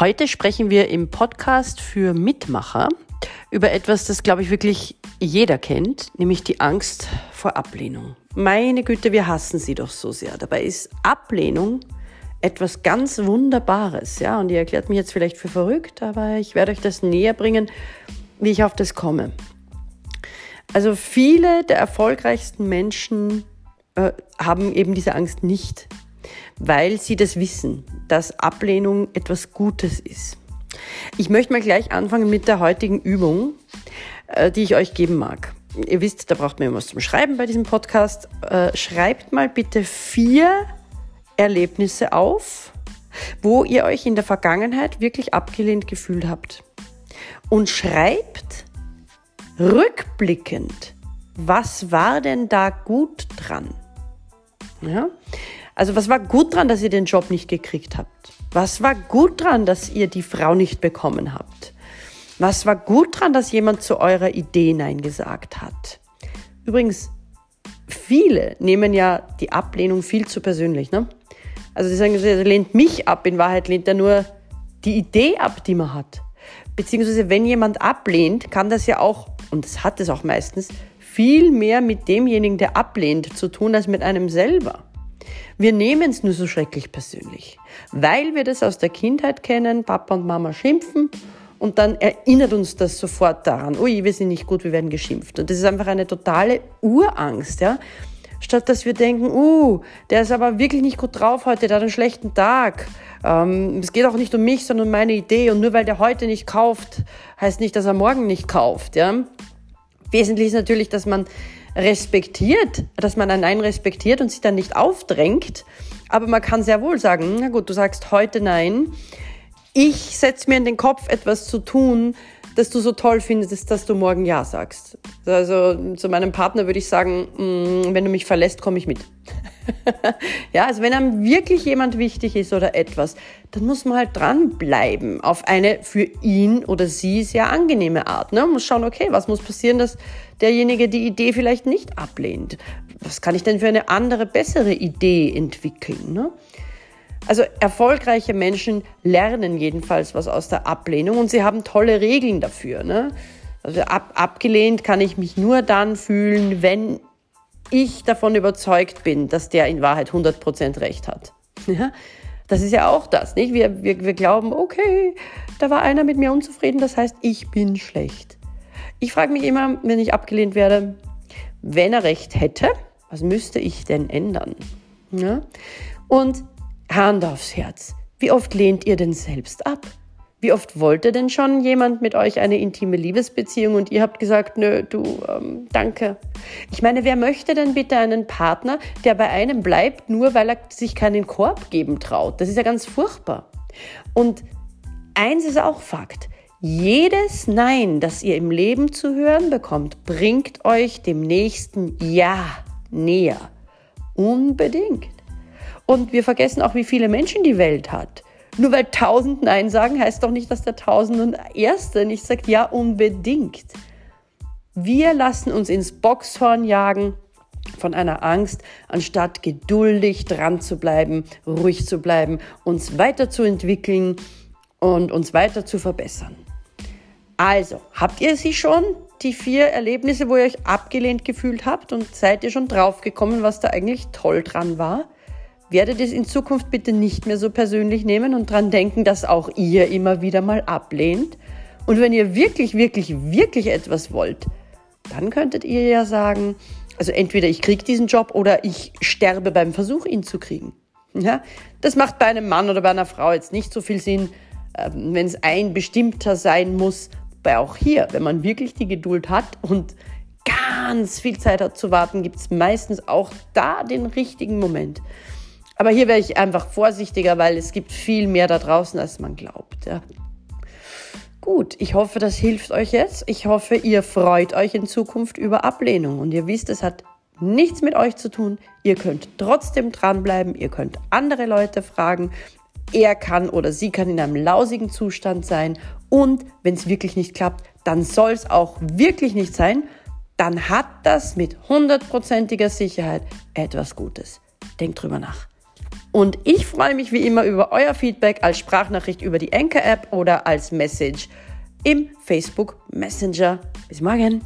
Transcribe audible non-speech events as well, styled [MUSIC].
Heute sprechen wir im Podcast für Mitmacher über etwas, das, glaube ich, wirklich jeder kennt, nämlich die Angst vor Ablehnung. Meine Güte, wir hassen sie doch so sehr. Dabei ist Ablehnung etwas ganz Wunderbares, ja. Und ihr erklärt mich jetzt vielleicht für verrückt, aber ich werde euch das näher bringen, wie ich auf das komme. Also viele der erfolgreichsten Menschen äh, haben eben diese Angst nicht weil sie das wissen, dass Ablehnung etwas Gutes ist. Ich möchte mal gleich anfangen mit der heutigen Übung, äh, die ich euch geben mag. Ihr wisst, da braucht man immer was zum Schreiben bei diesem Podcast. Äh, schreibt mal bitte vier Erlebnisse auf, wo ihr euch in der Vergangenheit wirklich abgelehnt gefühlt habt. Und schreibt rückblickend, was war denn da gut dran? Ja? Also was war gut dran, dass ihr den Job nicht gekriegt habt? Was war gut dran, dass ihr die Frau nicht bekommen habt? Was war gut dran, dass jemand zu eurer Idee Nein gesagt hat? Übrigens, viele nehmen ja die Ablehnung viel zu persönlich. Ne? Also sie sagen, er lehnt mich ab, in Wahrheit lehnt er nur die Idee ab, die man hat. Beziehungsweise wenn jemand ablehnt, kann das ja auch, und das hat es auch meistens, viel mehr mit demjenigen, der ablehnt, zu tun, als mit einem selber. Wir nehmen es nur so schrecklich persönlich, weil wir das aus der Kindheit kennen, Papa und Mama schimpfen und dann erinnert uns das sofort daran, ui, wir sind nicht gut, wir werden geschimpft. Und das ist einfach eine totale Urangst, ja. Statt dass wir denken, uh, der ist aber wirklich nicht gut drauf heute, der hat einen schlechten Tag. Ähm, es geht auch nicht um mich, sondern um meine Idee. Und nur weil der heute nicht kauft, heißt nicht, dass er morgen nicht kauft, ja. Wesentlich ist natürlich, dass man respektiert, dass man ein Nein respektiert und sich dann nicht aufdrängt. Aber man kann sehr wohl sagen, na gut, du sagst heute Nein. Ich setze mir in den Kopf, etwas zu tun, das du so toll findest, dass du morgen Ja sagst. Also zu meinem Partner würde ich sagen, mm, wenn du mich verlässt, komme ich mit. [LAUGHS] ja, also wenn einem wirklich jemand wichtig ist oder etwas, dann muss man halt dranbleiben auf eine für ihn oder sie sehr angenehme Art. Ne? Man muss schauen, okay, was muss passieren, dass derjenige die Idee vielleicht nicht ablehnt? Was kann ich denn für eine andere, bessere Idee entwickeln? Ne? Also erfolgreiche Menschen lernen jedenfalls was aus der Ablehnung und sie haben tolle Regeln dafür. Ne? Also ab, abgelehnt kann ich mich nur dann fühlen, wenn ich davon überzeugt bin, dass der in Wahrheit 100% recht hat. [LAUGHS] Ja? Das ist ja auch das, nicht? Wir, wir, wir glauben, okay, da war einer mit mir unzufrieden, das heißt, ich bin schlecht. Ich frage mich immer, wenn ich abgelehnt werde, wenn er recht hätte, was müsste ich denn ändern? Ja? Und Hand aufs Herz, wie oft lehnt ihr denn selbst ab? Wie oft wollte denn schon jemand mit euch eine intime Liebesbeziehung und ihr habt gesagt, nö, du, ähm, danke. Ich meine, wer möchte denn bitte einen Partner, der bei einem bleibt, nur weil er sich keinen Korb geben traut? Das ist ja ganz furchtbar. Und eins ist auch Fakt. Jedes Nein, das ihr im Leben zu hören bekommt, bringt euch dem nächsten Ja näher. Unbedingt. Und wir vergessen auch, wie viele Menschen die Welt hat. Nur weil tausend Nein sagen, heißt doch nicht, dass der tausend und erste nicht sagt, ja, unbedingt. Wir lassen uns ins Boxhorn jagen von einer Angst, anstatt geduldig dran zu bleiben, ruhig zu bleiben, uns weiterzuentwickeln und uns weiter zu verbessern. Also, habt ihr sie schon, die vier Erlebnisse, wo ihr euch abgelehnt gefühlt habt und seid ihr schon draufgekommen, was da eigentlich toll dran war? Werdet es in Zukunft bitte nicht mehr so persönlich nehmen und dran denken, dass auch ihr immer wieder mal ablehnt. Und wenn ihr wirklich, wirklich, wirklich etwas wollt, dann könntet ihr ja sagen, also entweder ich kriege diesen Job oder ich sterbe beim Versuch, ihn zu kriegen. Ja, das macht bei einem Mann oder bei einer Frau jetzt nicht so viel Sinn, ähm, wenn es ein bestimmter sein muss. Bei auch hier, wenn man wirklich die Geduld hat und ganz viel Zeit hat zu warten, gibt es meistens auch da den richtigen Moment. Aber hier wäre ich einfach vorsichtiger, weil es gibt viel mehr da draußen, als man glaubt. Ja. Gut, ich hoffe, das hilft euch jetzt. Ich hoffe, ihr freut euch in Zukunft über Ablehnung und ihr wisst, es hat nichts mit euch zu tun. Ihr könnt trotzdem dranbleiben, ihr könnt andere Leute fragen. Er kann oder sie kann in einem lausigen Zustand sein und wenn es wirklich nicht klappt, dann soll es auch wirklich nicht sein. Dann hat das mit hundertprozentiger Sicherheit etwas Gutes. Denkt drüber nach. Und ich freue mich wie immer über euer Feedback als Sprachnachricht über die Anchor-App oder als Message im Facebook Messenger. Bis morgen.